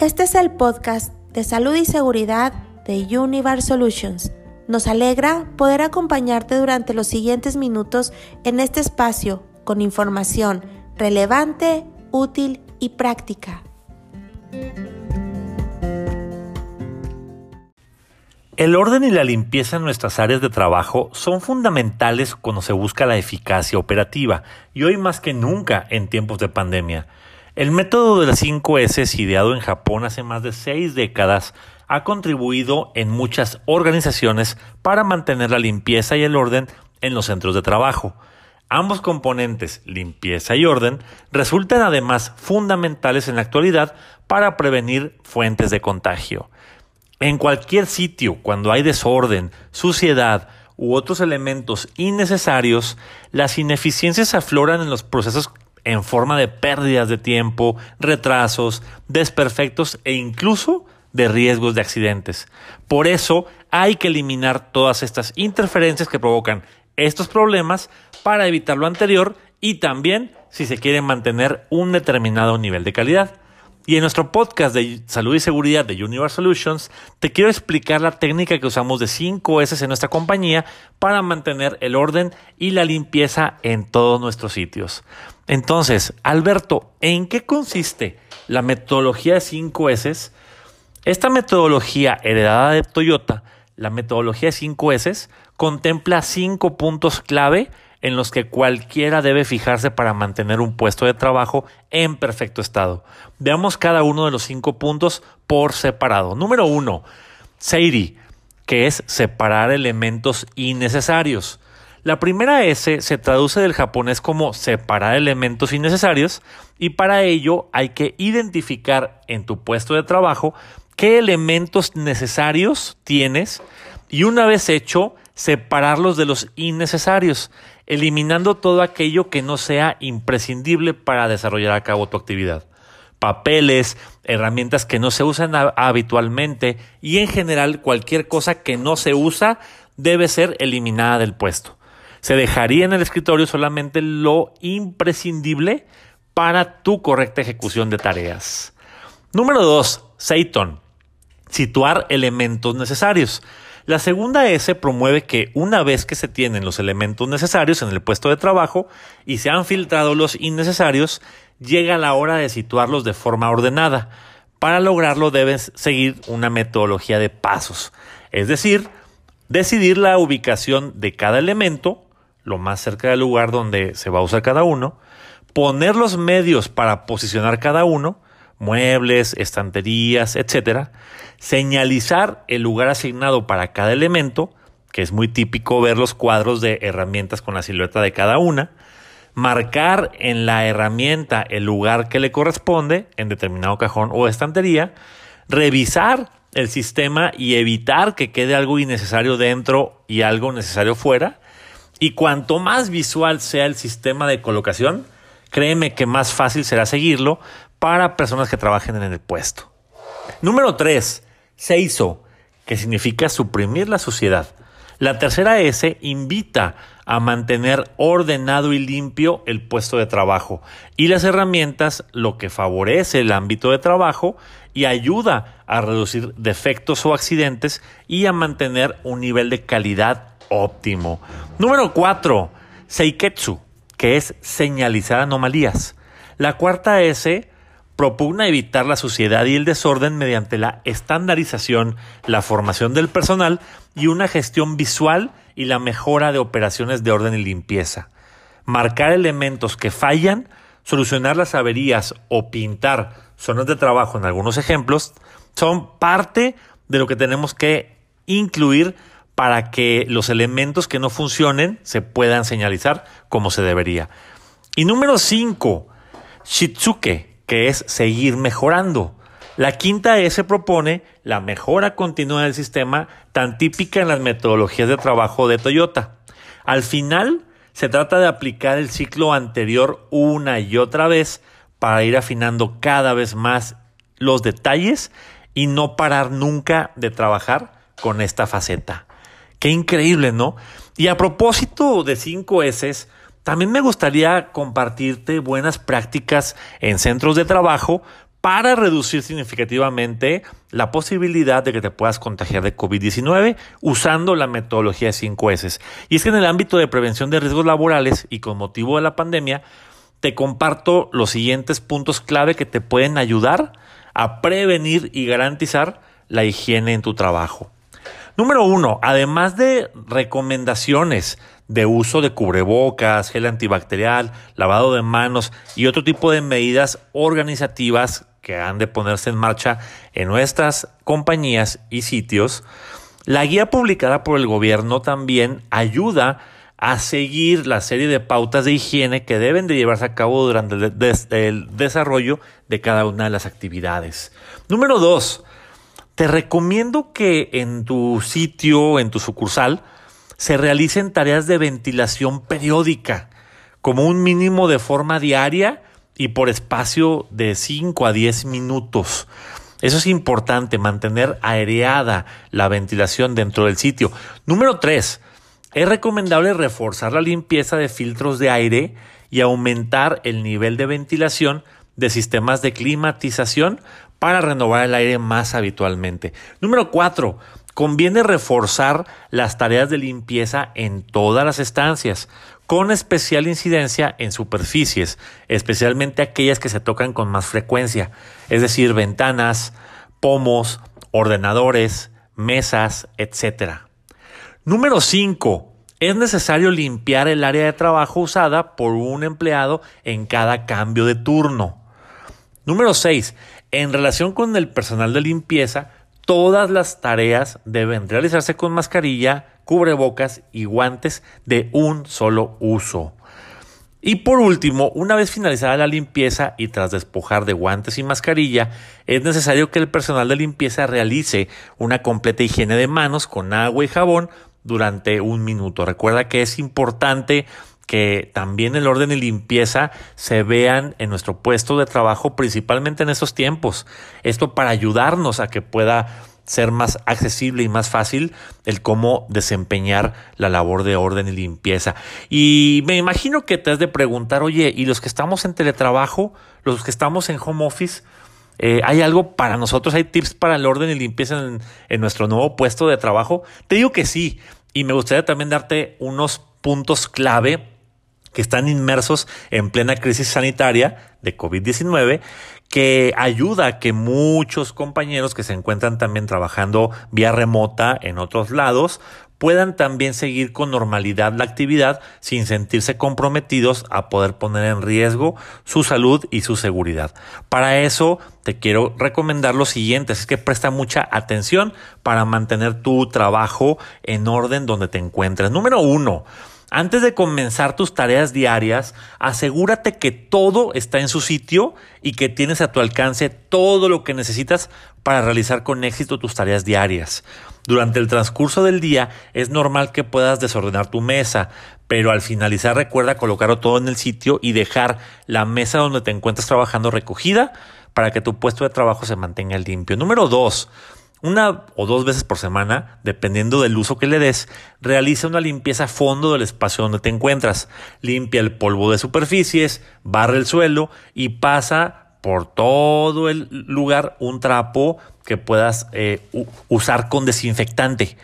Este es el podcast de salud y seguridad de Univar Solutions. Nos alegra poder acompañarte durante los siguientes minutos en este espacio con información relevante, útil y práctica. El orden y la limpieza en nuestras áreas de trabajo son fundamentales cuando se busca la eficacia operativa y hoy más que nunca en tiempos de pandemia. El método de las 5 S, ideado en Japón hace más de seis décadas, ha contribuido en muchas organizaciones para mantener la limpieza y el orden en los centros de trabajo. Ambos componentes, limpieza y orden, resultan además fundamentales en la actualidad para prevenir fuentes de contagio. En cualquier sitio, cuando hay desorden, suciedad u otros elementos innecesarios, las ineficiencias afloran en los procesos en forma de pérdidas de tiempo, retrasos, desperfectos e incluso de riesgos de accidentes. Por eso hay que eliminar todas estas interferencias que provocan estos problemas para evitar lo anterior y también si se quiere mantener un determinado nivel de calidad. Y en nuestro podcast de salud y seguridad de Universe Solutions, te quiero explicar la técnica que usamos de 5 S en nuestra compañía para mantener el orden y la limpieza en todos nuestros sitios. Entonces, Alberto, ¿en qué consiste la metodología de 5 S? Esta metodología heredada de Toyota, la metodología de 5 S, contempla cinco puntos clave en los que cualquiera debe fijarse para mantener un puesto de trabajo en perfecto estado. Veamos cada uno de los cinco puntos por separado. Número uno, Seiri, que es separar elementos innecesarios. La primera S se traduce del japonés como separar elementos innecesarios y para ello hay que identificar en tu puesto de trabajo qué elementos necesarios tienes y una vez hecho, separarlos de los innecesarios eliminando todo aquello que no sea imprescindible para desarrollar a cabo tu actividad. Papeles, herramientas que no se usan habitualmente y en general cualquier cosa que no se usa debe ser eliminada del puesto. Se dejaría en el escritorio solamente lo imprescindible para tu correcta ejecución de tareas. Número 2. Seiton. Situar elementos necesarios. La segunda S promueve que una vez que se tienen los elementos necesarios en el puesto de trabajo y se han filtrado los innecesarios, llega la hora de situarlos de forma ordenada. Para lograrlo debes seguir una metodología de pasos, es decir, decidir la ubicación de cada elemento, lo más cerca del lugar donde se va a usar cada uno, poner los medios para posicionar cada uno, muebles, estanterías, etcétera, señalizar el lugar asignado para cada elemento, que es muy típico ver los cuadros de herramientas con la silueta de cada una, marcar en la herramienta el lugar que le corresponde en determinado cajón o estantería, revisar el sistema y evitar que quede algo innecesario dentro y algo necesario fuera. Y cuanto más visual sea el sistema de colocación, créeme que más fácil será seguirlo para personas que trabajen en el puesto. Número 3. Seiso, que significa suprimir la suciedad. La tercera S invita a mantener ordenado y limpio el puesto de trabajo y las herramientas, lo que favorece el ámbito de trabajo y ayuda a reducir defectos o accidentes y a mantener un nivel de calidad óptimo. Número 4. Seiketsu, que es señalizar anomalías. La cuarta S propugna evitar la suciedad y el desorden mediante la estandarización, la formación del personal y una gestión visual y la mejora de operaciones de orden y limpieza. Marcar elementos que fallan, solucionar las averías o pintar zonas de trabajo en algunos ejemplos son parte de lo que tenemos que incluir para que los elementos que no funcionen se puedan señalizar como se debería. Y número 5, Shitsuke, que es seguir mejorando. La quinta S propone la mejora continua del sistema tan típica en las metodologías de trabajo de Toyota. Al final, se trata de aplicar el ciclo anterior una y otra vez para ir afinando cada vez más los detalles y no parar nunca de trabajar con esta faceta. Qué increíble, ¿no? Y a propósito de 5 S, también me gustaría compartirte buenas prácticas en centros de trabajo para reducir significativamente la posibilidad de que te puedas contagiar de COVID-19 usando la metodología de 5S. Y es que en el ámbito de prevención de riesgos laborales y con motivo de la pandemia, te comparto los siguientes puntos clave que te pueden ayudar a prevenir y garantizar la higiene en tu trabajo. Número uno, además de recomendaciones de uso de cubrebocas, gel antibacterial, lavado de manos y otro tipo de medidas organizativas que han de ponerse en marcha en nuestras compañías y sitios, la guía publicada por el gobierno también ayuda a seguir la serie de pautas de higiene que deben de llevarse a cabo durante el, desarrollo de cada una de las actividades. Número dos, te recomiendo que en tu sitio, en tu sucursal, se realicen tareas de ventilación periódica, como un mínimo de forma diaria y por espacio de 5 a 10 minutos. Eso es importante, mantener aereada la ventilación dentro del sitio. Número 3. Es recomendable reforzar la limpieza de filtros de aire y aumentar el nivel de ventilación de sistemas de climatización para renovar el aire más habitualmente. Número 4 Conviene reforzar las tareas de limpieza en todas las estancias, con especial incidencia en superficies, especialmente aquellas que se tocan con más frecuencia, es decir, ventanas, pomos, ordenadores, mesas, etc. Número 5. Es necesario limpiar el área de trabajo usada por un empleado en cada cambio de turno. Número 6. En relación con el personal de limpieza, Todas las tareas deben realizarse con mascarilla, cubrebocas y guantes de un solo uso. Y por último, una vez finalizada la limpieza y tras despojar de guantes y mascarilla, es necesario que el personal de limpieza realice una completa higiene de manos con agua y jabón durante un minuto. Recuerda que es importante que también el orden y limpieza se vean en nuestro puesto de trabajo, principalmente en estos tiempos. Esto para ayudarnos a que pueda ser más accesible y más fácil el cómo desempeñar la labor de orden y limpieza. Y me imagino que te has de preguntar, oye, ¿y los que estamos en teletrabajo, los que estamos en home office, eh, ¿hay algo para nosotros? ¿Hay tips para el orden y limpieza en, en nuestro nuevo puesto de trabajo? Te digo que sí. Y me gustaría también darte unos puntos clave que están inmersos en plena crisis sanitaria de COVID-19, que ayuda a que muchos compañeros que se encuentran también trabajando vía remota en otros lados puedan también seguir con normalidad la actividad sin sentirse comprometidos a poder poner en riesgo su salud y su seguridad. Para eso te quiero recomendar lo siguiente, es que presta mucha atención para mantener tu trabajo en orden donde te encuentres. Número uno, antes de comenzar tus tareas diarias, asegúrate que todo está en su sitio y que tienes a tu alcance todo lo que necesitas para realizar con éxito tus tareas diarias. Durante el transcurso del día es normal que puedas desordenar tu mesa, pero al finalizar recuerda colocarlo todo en el sitio y dejar la mesa donde te encuentras trabajando recogida para que tu puesto de trabajo se mantenga limpio. Número dos, una o dos veces por semana, dependiendo del uso que le des, realiza una limpieza a fondo del espacio donde te encuentras. Limpia el polvo de superficies, barre el suelo y pasa por todo el lugar un trapo que puedas eh, usar con desinfectante.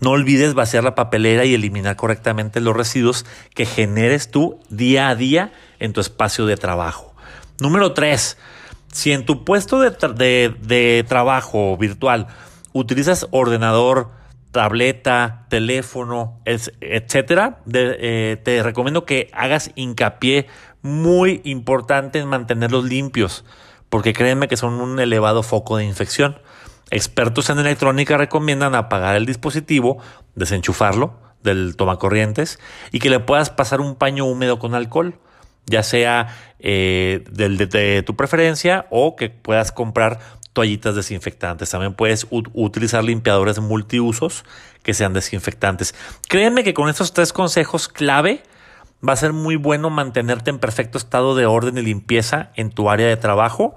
No olvides vaciar la papelera y eliminar correctamente los residuos que generes tú día a día en tu espacio de trabajo. Número 3 si en tu puesto de, trabajo virtual utilizas ordenador, tableta, teléfono, etcétera, eh, te recomiendo que hagas hincapié muy importante en mantenerlos limpios, porque créanme que son un elevado foco de infección. Expertos en electrónica recomiendan apagar el dispositivo, desenchufarlo del tomacorrientes y que le puedas pasar un paño húmedo con alcohol ya sea eh, del, de, tu preferencia o que puedas comprar toallitas desinfectantes. También puedes utilizar limpiadores multiusos que sean desinfectantes. Créeme que con estos tres consejos clave va a ser muy bueno mantenerte en perfecto estado de orden y limpieza en tu área de trabajo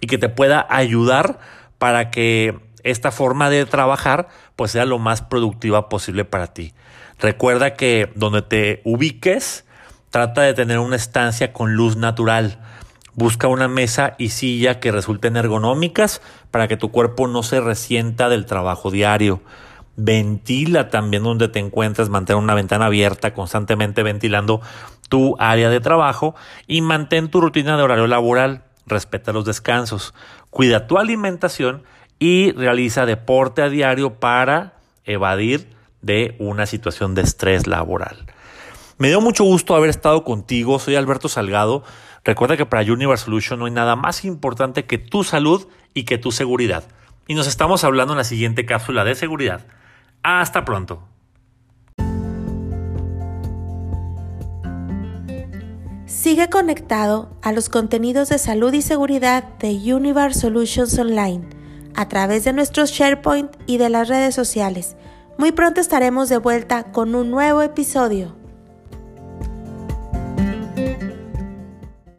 y que te pueda ayudar para que esta forma de trabajar pues sea lo más productiva posible para ti. Recuerda que donde te ubiques, Trata de tener una estancia con luz natural. Busca una mesa y silla que resulten ergonómicas para que tu cuerpo no se resienta del trabajo diario. Ventila también donde te encuentres, mantén una ventana abierta, constantemente ventilando tu área de trabajo y mantén tu rutina de horario laboral. Respeta los descansos, cuida tu alimentación y realiza deporte a diario para evadir de una situación de estrés laboral. Me dio mucho gusto haber estado contigo. Soy Alberto Salgado. Recuerda que para Universe Solution no hay nada más importante que tu salud y que tu seguridad. Y nos estamos hablando en la siguiente cápsula de seguridad. Hasta pronto. Sigue conectado a los contenidos de salud y seguridad de Universe Solutions Online a través de nuestros SharePoint y de las redes sociales. Muy pronto estaremos de vuelta con un nuevo episodio.